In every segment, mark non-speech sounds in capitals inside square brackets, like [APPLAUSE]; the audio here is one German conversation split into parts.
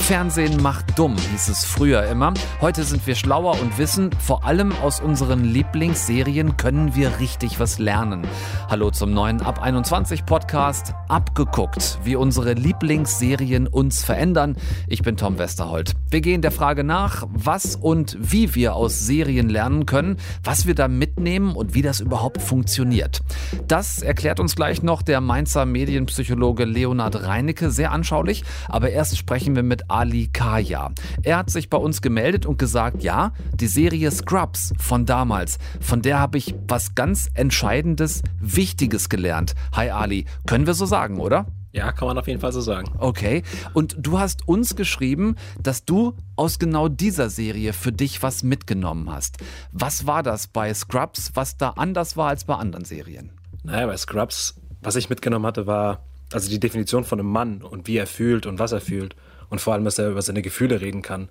Fernsehen macht dumm, hieß es früher immer. Heute sind wir schlauer und wissen, vor allem aus unseren Lieblingsserien können wir richtig was lernen. Hallo zum neuen Ab 21 Podcast. Abgeguckt, wie unsere Lieblingsserien uns verändern. Ich bin Tom Westerholt. Wir gehen der Frage nach, was und wie wir aus Serien lernen können, was wir da mitnehmen und wie das überhaupt funktioniert. Das erklärt uns gleich noch der Mainzer Medienpsychologe Leonhard Reinecke sehr anschaulich. Aber erst sprechen wir mit Ali Kaya. Er hat sich bei uns gemeldet und gesagt, ja, die Serie Scrubs von damals, von der habe ich was ganz Entscheidendes, Wichtiges gelernt. Hi Ali, können wir so sagen, oder? Ja, kann man auf jeden Fall so sagen. Okay. Und du hast uns geschrieben, dass du aus genau dieser Serie für dich was mitgenommen hast. Was war das bei Scrubs, was da anders war als bei anderen Serien? Naja, bei Scrubs, was ich mitgenommen hatte, war also die Definition von einem Mann und wie er fühlt und was er fühlt und vor allem, dass er über seine Gefühle reden kann.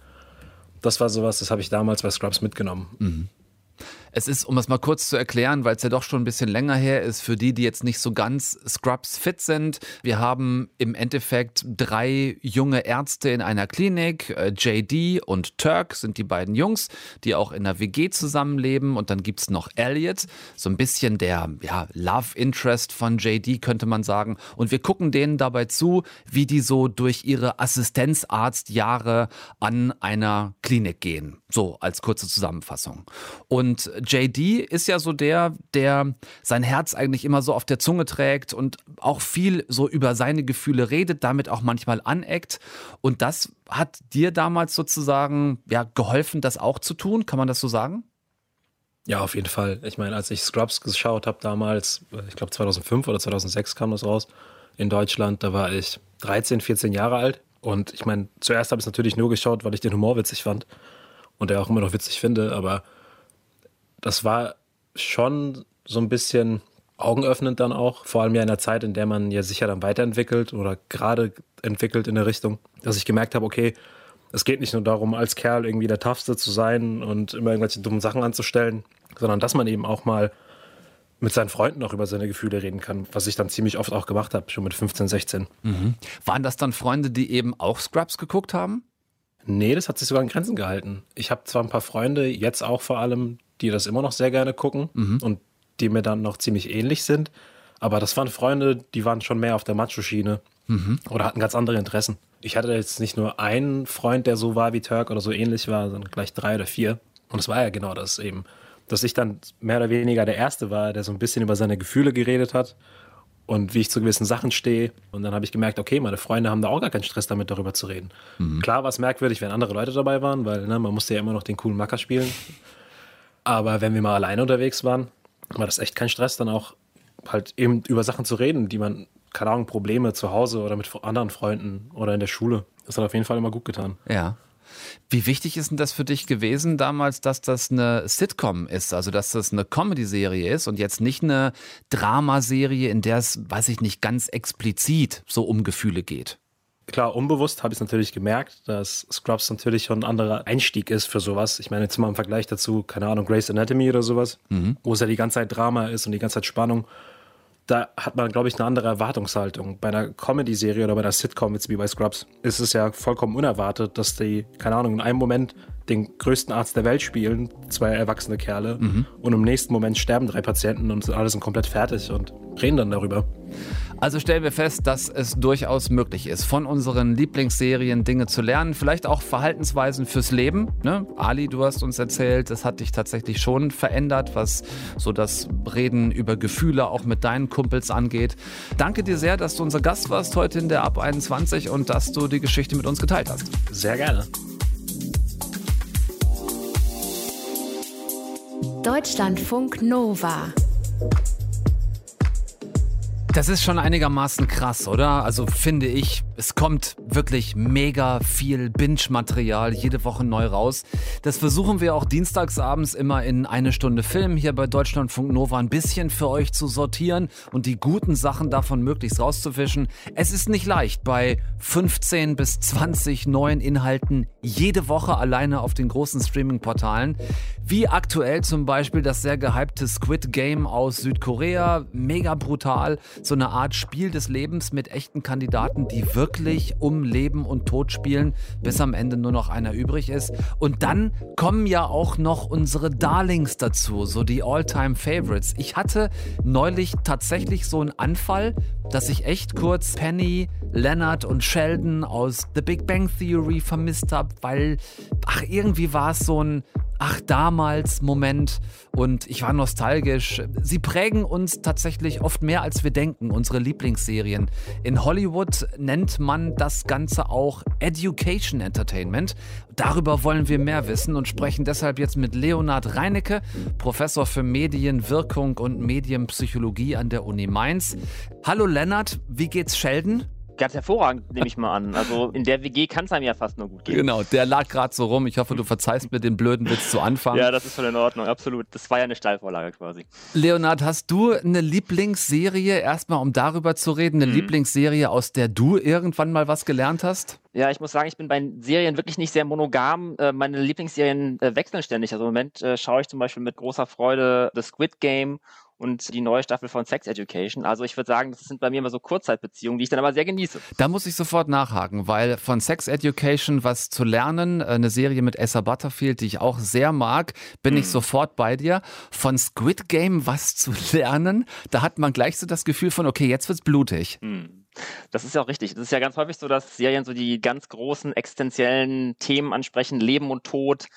Das war sowas, das habe ich damals bei Scrubs mitgenommen. Mhm. Es ist, um es mal kurz zu erklären, weil es ja doch schon ein bisschen länger her ist, für die, die jetzt nicht so ganz Scrubs fit sind. Wir haben im Endeffekt drei junge Ärzte in einer Klinik. Äh, JD und Turk sind die beiden Jungs, die auch in einer WG zusammenleben. Und dann gibt es noch Elliot, so ein bisschen der ja, Love Interest von JD, könnte man sagen. Und wir gucken denen dabei zu, wie die so durch ihre Assistenzarztjahre an einer Klinik gehen. So als kurze Zusammenfassung. Und JD ist ja so der, der sein Herz eigentlich immer so auf der Zunge trägt und auch viel so über seine Gefühle redet, damit auch manchmal aneckt. Und das hat dir damals sozusagen ja geholfen, das auch zu tun. Kann man das so sagen? Ja, auf jeden Fall. Ich meine, als ich Scrubs geschaut habe damals, ich glaube 2005 oder 2006 kam das raus in Deutschland, da war ich 13, 14 Jahre alt. Und ich meine, zuerst habe ich es natürlich nur geschaut, weil ich den Humor witzig fand und der auch immer noch witzig finde, aber das war schon so ein bisschen augenöffnend dann auch, vor allem ja in der Zeit, in der man ja sicher dann weiterentwickelt oder gerade entwickelt in der Richtung, dass ich gemerkt habe, okay, es geht nicht nur darum, als Kerl irgendwie der Toughste zu sein und immer irgendwelche dummen Sachen anzustellen, sondern dass man eben auch mal mit seinen Freunden auch über seine Gefühle reden kann, was ich dann ziemlich oft auch gemacht habe, schon mit 15, 16. Mhm. Waren das dann Freunde, die eben auch Scrubs geguckt haben? Nee, das hat sich sogar in Grenzen gehalten. Ich habe zwar ein paar Freunde, jetzt auch vor allem, die das immer noch sehr gerne gucken mhm. und die mir dann noch ziemlich ähnlich sind. Aber das waren Freunde, die waren schon mehr auf der Macho-Schiene mhm. oder hatten ganz andere Interessen. Ich hatte jetzt nicht nur einen Freund, der so war wie Turk oder so ähnlich war, sondern gleich drei oder vier. Und es war ja genau das eben, dass ich dann mehr oder weniger der Erste war, der so ein bisschen über seine Gefühle geredet hat und wie ich zu gewissen Sachen stehe. Und dann habe ich gemerkt, okay, meine Freunde haben da auch gar keinen Stress damit, darüber zu reden. Mhm. Klar war es merkwürdig, wenn andere Leute dabei waren, weil ne, man musste ja immer noch den coolen Macker spielen. Aber wenn wir mal alleine unterwegs waren, war das echt kein Stress, dann auch halt eben über Sachen zu reden, die man, keine Ahnung, Probleme zu Hause oder mit anderen Freunden oder in der Schule. Das hat auf jeden Fall immer gut getan. Ja. Wie wichtig ist denn das für dich gewesen damals, dass das eine Sitcom ist, also dass das eine Comedy-Serie ist und jetzt nicht eine Dramaserie, in der es, weiß ich nicht, ganz explizit so um Gefühle geht? Klar, unbewusst habe ich es natürlich gemerkt, dass Scrubs natürlich schon ein anderer Einstieg ist für sowas. Ich meine, jetzt mal im Vergleich dazu, keine Ahnung, Grey's Anatomy oder sowas, mhm. wo es ja die ganze Zeit Drama ist und die ganze Zeit Spannung. Da hat man, glaube ich, eine andere Erwartungshaltung. Bei einer Comedy-Serie oder bei einer Sitcom, jetzt wie bei Scrubs, ist es ja vollkommen unerwartet, dass die, keine Ahnung, in einem Moment den größten Arzt der Welt spielen, zwei erwachsene Kerle, mhm. und im nächsten Moment sterben drei Patienten und alle sind komplett fertig und reden dann darüber. Also stellen wir fest, dass es durchaus möglich ist, von unseren Lieblingsserien Dinge zu lernen, vielleicht auch Verhaltensweisen fürs Leben. Ne? Ali, du hast uns erzählt, das hat dich tatsächlich schon verändert, was so das Reden über Gefühle auch mit deinen Kumpels angeht. Danke dir sehr, dass du unser Gast warst heute in der Ab 21 und dass du die Geschichte mit uns geteilt hast. Sehr gerne. Deutschlandfunk Nova. Das ist schon einigermaßen krass, oder? Also finde ich, es kommt wirklich mega viel Binge-Material jede Woche neu raus. Das versuchen wir auch dienstagsabends immer in eine Stunde Film hier bei Deutschlandfunk Nova ein bisschen für euch zu sortieren und die guten Sachen davon möglichst rauszufischen. Es ist nicht leicht, bei 15 bis 20 neuen Inhalten jede Woche alleine auf den großen Streaming-Portalen. Wie aktuell zum Beispiel das sehr gehypte Squid Game aus Südkorea. Mega brutal so eine Art Spiel des Lebens mit echten Kandidaten, die wirklich um Leben und Tod spielen, bis am Ende nur noch einer übrig ist. Und dann kommen ja auch noch unsere Darlings dazu, so die All-Time Favorites. Ich hatte neulich tatsächlich so einen Anfall, dass ich echt kurz Penny, Leonard und Sheldon aus The Big Bang Theory vermisst habe, weil, ach, irgendwie war es so ein Ach, damals Moment und ich war nostalgisch. Sie prägen uns tatsächlich oft mehr, als wir denken, unsere Lieblingsserien. In Hollywood nennt man das Ganze auch Education Entertainment. Darüber wollen wir mehr wissen und sprechen deshalb jetzt mit Leonhard Reinecke, Professor für Medienwirkung und Medienpsychologie an der Uni Mainz. Hallo Lennart, wie geht's Sheldon? Ganz hervorragend, nehme ich mal an. Also in der WG kann es einem ja fast nur gut gehen. Genau, der lag gerade so rum. Ich hoffe, du verzeihst mir den blöden Witz zu Anfang. Ja, das ist voll in Ordnung, absolut. Das war ja eine Steilvorlage quasi. Leonard, hast du eine Lieblingsserie, erstmal um darüber zu reden, eine mhm. Lieblingsserie, aus der du irgendwann mal was gelernt hast? Ja, ich muss sagen, ich bin bei Serien wirklich nicht sehr monogam. Äh, meine Lieblingsserien äh, wechseln ständig. Also im Moment äh, schaue ich zum Beispiel mit großer Freude The Squid Game und die neue Staffel von Sex Education. Also ich würde sagen, das sind bei mir immer so Kurzzeitbeziehungen, die ich dann aber sehr genieße. Da muss ich sofort nachhaken, weil von Sex Education was zu lernen, äh, eine Serie mit Essa Butterfield, die ich auch sehr mag, bin hm. ich sofort bei dir. Von Squid Game was zu [LAUGHS] lernen, da hat man gleich so das Gefühl von, okay, jetzt wird's blutig. Hm. Das ist ja auch richtig. Das ist ja ganz häufig so, dass Serien so die ganz großen existenziellen Themen ansprechen, Leben und Tod,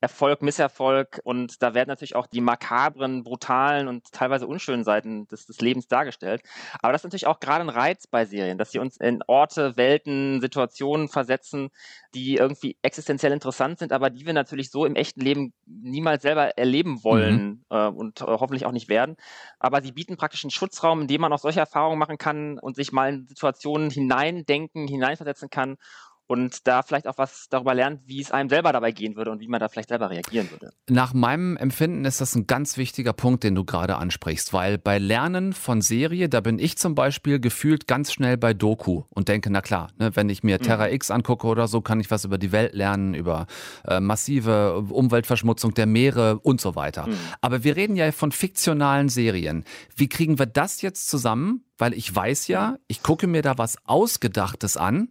Erfolg, Misserfolg. Und da werden natürlich auch die makabren, brutalen und teilweise unschönen Seiten des, des Lebens dargestellt. Aber das ist natürlich auch gerade ein Reiz bei Serien, dass sie uns in Orte, Welten, Situationen versetzen, die irgendwie existenziell interessant sind, aber die wir natürlich so im echten Leben niemals selber erleben wollen mhm. äh, und äh, hoffentlich auch nicht werden. Aber sie bieten praktisch einen Schutzraum, in dem man auch solche Erfahrungen machen kann und sich mal in Situationen hineindenken, hineinversetzen kann und da vielleicht auch was darüber lernt, wie es einem selber dabei gehen würde und wie man da vielleicht selber reagieren würde. Nach meinem Empfinden ist das ein ganz wichtiger Punkt, den du gerade ansprichst, weil bei Lernen von Serie, da bin ich zum Beispiel gefühlt ganz schnell bei Doku und denke, na klar, ne, wenn ich mir mhm. Terra X angucke oder so, kann ich was über die Welt lernen, über äh, massive Umweltverschmutzung der Meere und so weiter. Mhm. Aber wir reden ja von fiktionalen Serien. Wie kriegen wir das jetzt zusammen? Weil ich weiß ja, ich gucke mir da was Ausgedachtes an.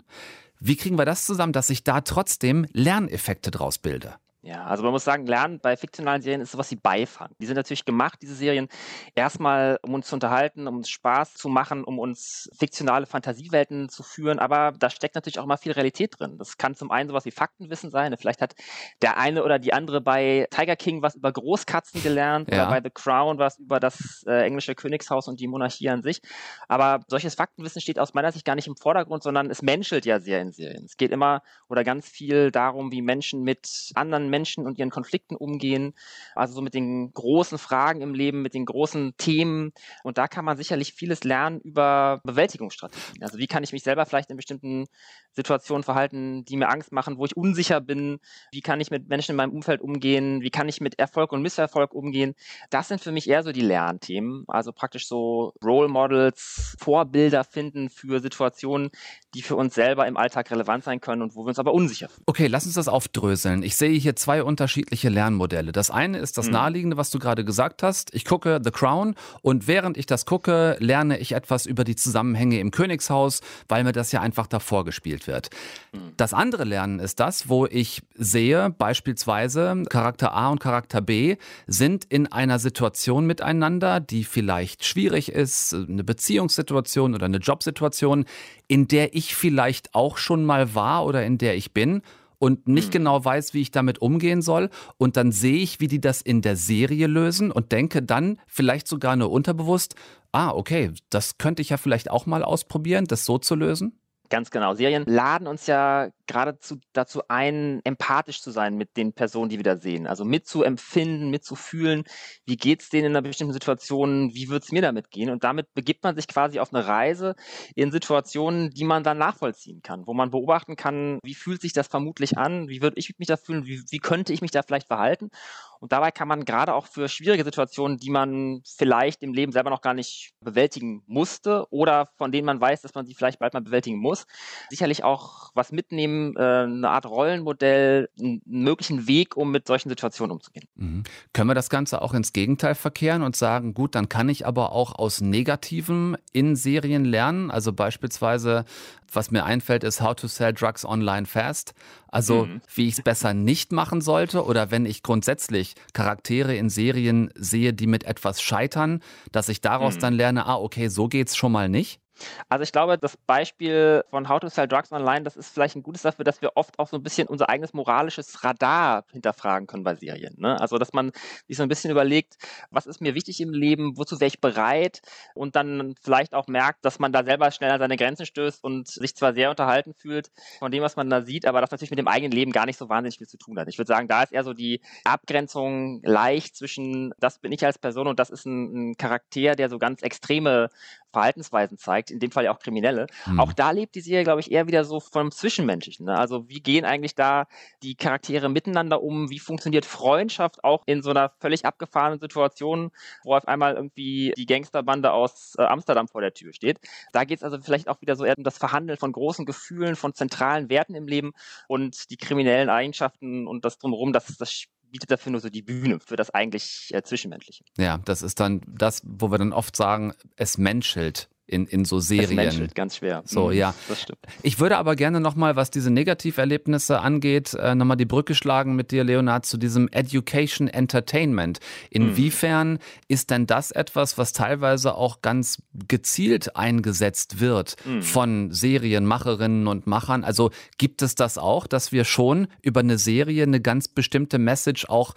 Wie kriegen wir das zusammen, dass ich da trotzdem Lerneffekte draus bilde? Ja, also man muss sagen, Lernen bei fiktionalen Serien ist sowas wie Beifang. Die sind natürlich gemacht, diese Serien, erstmal, um uns zu unterhalten, um uns Spaß zu machen, um uns fiktionale Fantasiewelten zu führen, aber da steckt natürlich auch immer viel Realität drin. Das kann zum einen sowas wie Faktenwissen sein. Vielleicht hat der eine oder die andere bei Tiger King was über Großkatzen gelernt ja. oder bei The Crown was über das äh, englische Königshaus und die Monarchie an sich. Aber solches Faktenwissen steht aus meiner Sicht gar nicht im Vordergrund, sondern es menschelt ja sehr in Serien. Es geht immer oder ganz viel darum, wie Menschen mit anderen Menschen und ihren Konflikten umgehen, also so mit den großen Fragen im Leben, mit den großen Themen. Und da kann man sicherlich vieles lernen über Bewältigungsstrategien. Also wie kann ich mich selber vielleicht in bestimmten Situationen verhalten, die mir Angst machen, wo ich unsicher bin? Wie kann ich mit Menschen in meinem Umfeld umgehen? Wie kann ich mit Erfolg und Misserfolg umgehen? Das sind für mich eher so die Lernthemen. Also praktisch so Role Models, Vorbilder finden für Situationen, die für uns selber im Alltag relevant sein können und wo wir uns aber unsicher fühlen. Okay, lass uns das aufdröseln. Ich sehe hier zwei unterschiedliche Lernmodelle. Das eine ist das mhm. naheliegende, was du gerade gesagt hast. Ich gucke The Crown und während ich das gucke, lerne ich etwas über die Zusammenhänge im Königshaus, weil mir das ja einfach davor gespielt wird. Mhm. Das andere Lernen ist das, wo ich sehe, beispielsweise Charakter A und Charakter B sind in einer Situation miteinander, die vielleicht schwierig ist, eine Beziehungssituation oder eine Jobsituation, in der ich vielleicht auch schon mal war oder in der ich bin und nicht mhm. genau weiß, wie ich damit umgehen soll. Und dann sehe ich, wie die das in der Serie lösen und denke dann vielleicht sogar nur unterbewusst, ah, okay, das könnte ich ja vielleicht auch mal ausprobieren, das so zu lösen. Ganz genau. Serien laden uns ja geradezu dazu ein, empathisch zu sein mit den Personen, die wir da sehen. Also mitzuempfinden, mitzufühlen, wie geht es denen in einer bestimmten Situation, wie wird es mir damit gehen? Und damit begibt man sich quasi auf eine Reise in Situationen, die man dann nachvollziehen kann, wo man beobachten kann, wie fühlt sich das vermutlich an, wie würde ich mich da fühlen, wie, wie könnte ich mich da vielleicht verhalten? Und dabei kann man gerade auch für schwierige Situationen, die man vielleicht im Leben selber noch gar nicht bewältigen musste oder von denen man weiß, dass man sie vielleicht bald mal bewältigen muss, sicherlich auch was mitnehmen, äh, eine Art Rollenmodell, einen möglichen Weg, um mit solchen Situationen umzugehen. Mhm. Können wir das Ganze auch ins Gegenteil verkehren und sagen, gut, dann kann ich aber auch aus Negativem in Serien lernen? Also beispielsweise, was mir einfällt, ist How to Sell Drugs Online Fast. Also mhm. wie ich es besser nicht machen sollte oder wenn ich grundsätzlich Charaktere in Serien sehe, die mit etwas scheitern, dass ich daraus mhm. dann lerne, ah, okay, so geht's schon mal nicht. Also ich glaube, das Beispiel von How to Sell Drugs Online, das ist vielleicht ein gutes dafür, dass wir oft auch so ein bisschen unser eigenes moralisches Radar hinterfragen können bei Serien. Ne? Also dass man sich so ein bisschen überlegt, was ist mir wichtig im Leben, wozu wäre ich bereit und dann vielleicht auch merkt, dass man da selber schnell an seine Grenzen stößt und sich zwar sehr unterhalten fühlt von dem, was man da sieht, aber das natürlich mit dem eigenen Leben gar nicht so wahnsinnig viel zu tun hat. Ich würde sagen, da ist eher so die Abgrenzung leicht zwischen, das bin ich als Person und das ist ein, ein Charakter, der so ganz extreme Verhaltensweisen zeigt, in dem Fall ja auch Kriminelle. Mhm. Auch da lebt die Serie, glaube ich, eher wieder so vom Zwischenmenschlichen. Ne? Also wie gehen eigentlich da die Charaktere miteinander um? Wie funktioniert Freundschaft auch in so einer völlig abgefahrenen Situation, wo auf einmal irgendwie die Gangsterbande aus äh, Amsterdam vor der Tür steht? Da geht es also vielleicht auch wieder so eher um das Verhandeln von großen Gefühlen, von zentralen Werten im Leben und die kriminellen Eigenschaften und das drumherum, das, das bietet dafür nur so die Bühne für das eigentlich äh, Zwischenmenschliche. Ja, das ist dann das, wo wir dann oft sagen, es menschelt in, in so Serien. Das menschelt ganz schwer. So, mhm, ja. Das stimmt. Ich würde aber gerne nochmal, was diese Negativerlebnisse angeht, äh, nochmal die Brücke schlagen mit dir, Leonard, zu diesem Education Entertainment. Inwiefern mhm. ist denn das etwas, was teilweise auch ganz gezielt eingesetzt wird mhm. von Serienmacherinnen und Machern? Also gibt es das auch, dass wir schon über eine Serie eine ganz bestimmte Message auch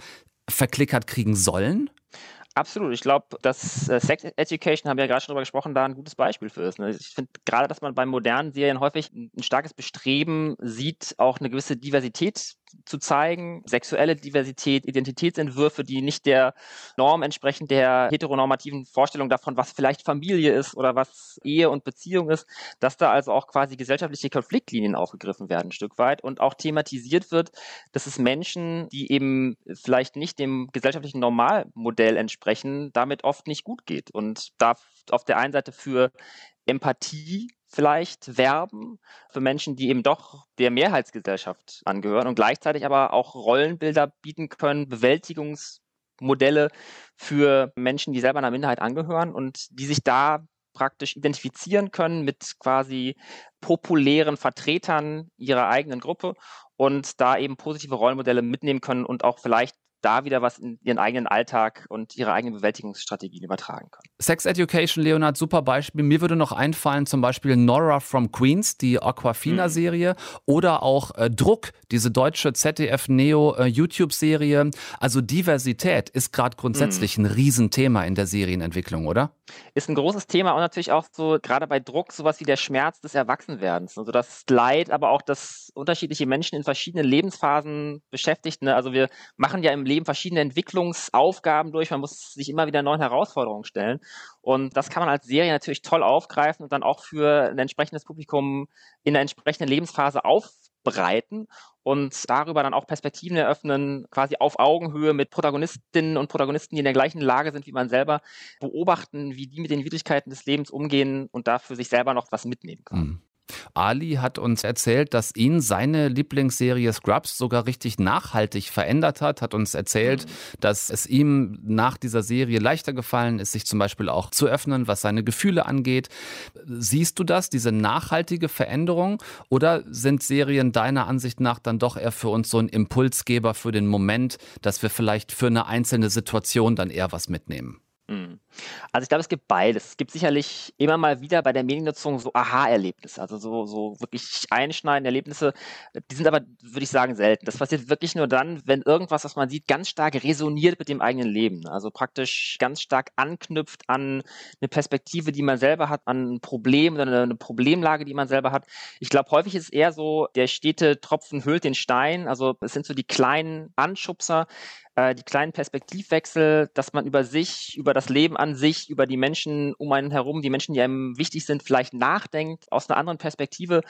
verklickert kriegen sollen? Absolut. Ich glaube, dass äh, Sex Education, haben wir ja gerade schon darüber gesprochen, da ein gutes Beispiel für ist. Ne? Ich finde gerade, dass man bei modernen Serien häufig ein starkes Bestreben sieht, auch eine gewisse Diversität zu zeigen, sexuelle Diversität, Identitätsentwürfe, die nicht der Norm entsprechen, der heteronormativen Vorstellung davon, was vielleicht Familie ist oder was Ehe und Beziehung ist, dass da also auch quasi gesellschaftliche Konfliktlinien aufgegriffen werden, ein Stück weit und auch thematisiert wird, dass es Menschen, die eben vielleicht nicht dem gesellschaftlichen Normalmodell entsprechen, damit oft nicht gut geht und da auf der einen Seite für Empathie vielleicht werben für Menschen, die eben doch der Mehrheitsgesellschaft angehören und gleichzeitig aber auch Rollenbilder bieten können, Bewältigungsmodelle für Menschen, die selber einer Minderheit angehören und die sich da praktisch identifizieren können mit quasi populären Vertretern ihrer eigenen Gruppe und da eben positive Rollenmodelle mitnehmen können und auch vielleicht da wieder was in ihren eigenen Alltag und ihre eigenen Bewältigungsstrategien übertragen können. Sex Education, Leonard, super Beispiel. Mir würde noch einfallen, zum Beispiel Nora from Queens, die Aquafina-Serie, mhm. oder auch äh, Druck, diese deutsche ZDF-Neo-YouTube-Serie. Äh, also Diversität ist gerade grundsätzlich mhm. ein Riesenthema in der Serienentwicklung, oder? Ist ein großes Thema und natürlich auch so, gerade bei Druck, sowas wie der Schmerz des Erwachsenwerdens. Also das Leid, aber auch das unterschiedliche Menschen in verschiedenen Lebensphasen beschäftigt. Ne? Also wir machen ja im Leben verschiedene Entwicklungsaufgaben durch. Man muss sich immer wieder neuen Herausforderungen stellen. Und das kann man als Serie natürlich toll aufgreifen und dann auch für ein entsprechendes Publikum in der entsprechenden Lebensphase aufbereiten und darüber dann auch Perspektiven eröffnen, quasi auf Augenhöhe mit Protagonistinnen und Protagonisten, die in der gleichen Lage sind wie man selber, beobachten, wie die mit den Widrigkeiten des Lebens umgehen und dafür sich selber noch was mitnehmen können. Ali hat uns erzählt, dass ihn seine Lieblingsserie Scrubs sogar richtig nachhaltig verändert hat, hat uns erzählt, mhm. dass es ihm nach dieser Serie leichter gefallen ist, sich zum Beispiel auch zu öffnen, was seine Gefühle angeht. Siehst du das, diese nachhaltige Veränderung, oder sind Serien deiner Ansicht nach dann doch eher für uns so ein Impulsgeber für den Moment, dass wir vielleicht für eine einzelne Situation dann eher was mitnehmen? Mhm. Also ich glaube, es gibt beides. Es gibt sicherlich immer mal wieder bei der Mediennutzung so Aha-Erlebnisse, also so, so wirklich einschneidende Erlebnisse. Die sind aber, würde ich sagen, selten. Das passiert wirklich nur dann, wenn irgendwas, was man sieht, ganz stark resoniert mit dem eigenen Leben. Also praktisch ganz stark anknüpft an eine Perspektive, die man selber hat, an ein Problem oder eine Problemlage, die man selber hat. Ich glaube, häufig ist es eher so, der stete Tropfen hüllt den Stein. Also es sind so die kleinen Anschubser, äh, die kleinen Perspektivwechsel, dass man über sich, über das Leben an sich, über die Menschen um einen herum, die Menschen, die einem wichtig sind, vielleicht nachdenkt, aus einer anderen Perspektive,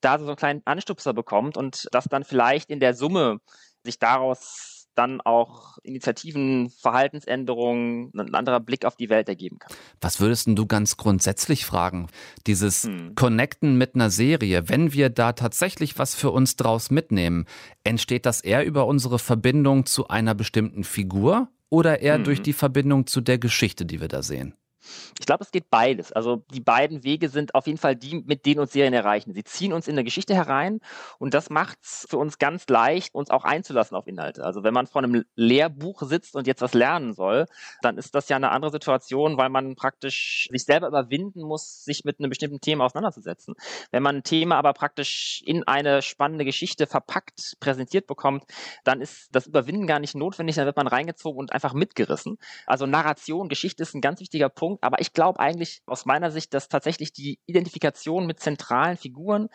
da so einen kleinen Anstupser bekommt und das dann vielleicht in der Summe sich daraus dann auch Initiativen, Verhaltensänderungen, ein anderer Blick auf die Welt ergeben kann. Was würdest du ganz grundsätzlich fragen? Dieses hm. Connecten mit einer Serie, wenn wir da tatsächlich was für uns draus mitnehmen, entsteht das eher über unsere Verbindung zu einer bestimmten Figur oder eher hm. durch die Verbindung zu der Geschichte, die wir da sehen? Ich glaube, es geht beides. Also die beiden Wege sind auf jeden Fall die, mit denen uns Serien erreichen. Sie ziehen uns in eine Geschichte herein und das macht es für uns ganz leicht, uns auch einzulassen auf Inhalte. Also wenn man vor einem Lehrbuch sitzt und jetzt was lernen soll, dann ist das ja eine andere Situation, weil man praktisch sich selber überwinden muss, sich mit einem bestimmten Thema auseinanderzusetzen. Wenn man ein Thema aber praktisch in eine spannende Geschichte verpackt, präsentiert bekommt, dann ist das Überwinden gar nicht notwendig, dann wird man reingezogen und einfach mitgerissen. Also Narration, Geschichte ist ein ganz wichtiger Punkt aber ich glaube eigentlich aus meiner Sicht, dass tatsächlich die Identifikation mit zentralen Figuren,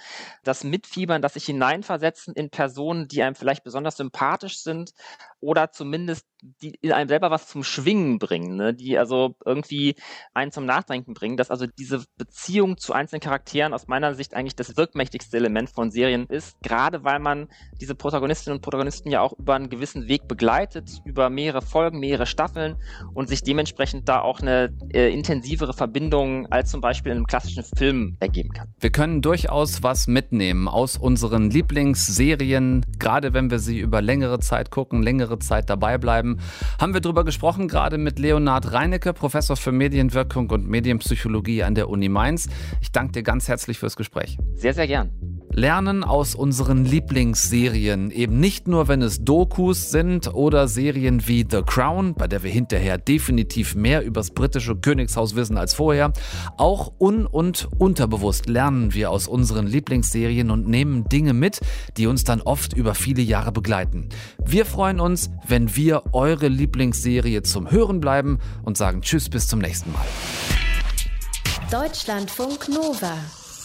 das Mitfiebern, das sich hineinversetzen in Personen, die einem vielleicht besonders sympathisch sind oder zumindest die in einem selber was zum Schwingen bringen, ne? die also irgendwie einen zum Nachdenken bringen, dass also diese Beziehung zu einzelnen Charakteren aus meiner Sicht eigentlich das wirkmächtigste Element von Serien ist, gerade weil man diese Protagonistinnen und Protagonisten ja auch über einen gewissen Weg begleitet, über mehrere Folgen, mehrere Staffeln und sich dementsprechend da auch eine äh, intensivere Verbindung als zum Beispiel in einem klassischen Film ergeben kann. Wir können durchaus was mitnehmen aus unseren Lieblingsserien, gerade wenn wir sie über längere Zeit gucken, längere Zeit dabei bleiben. Haben wir darüber gesprochen, gerade mit Leonhard Reinecke, Professor für Medienwirkung und Medienpsychologie an der Uni Mainz. Ich danke dir ganz herzlich fürs Gespräch. Sehr, sehr gern lernen aus unseren Lieblingsserien. Eben nicht nur, wenn es Dokus sind oder Serien wie The Crown, bei der wir hinterher definitiv mehr übers britische Königshaus wissen als vorher. Auch un- und unterbewusst lernen wir aus unseren Lieblingsserien und nehmen Dinge mit, die uns dann oft über viele Jahre begleiten. Wir freuen uns, wenn wir eure Lieblingsserie zum Hören bleiben und sagen Tschüss bis zum nächsten Mal. Deutschlandfunk Nova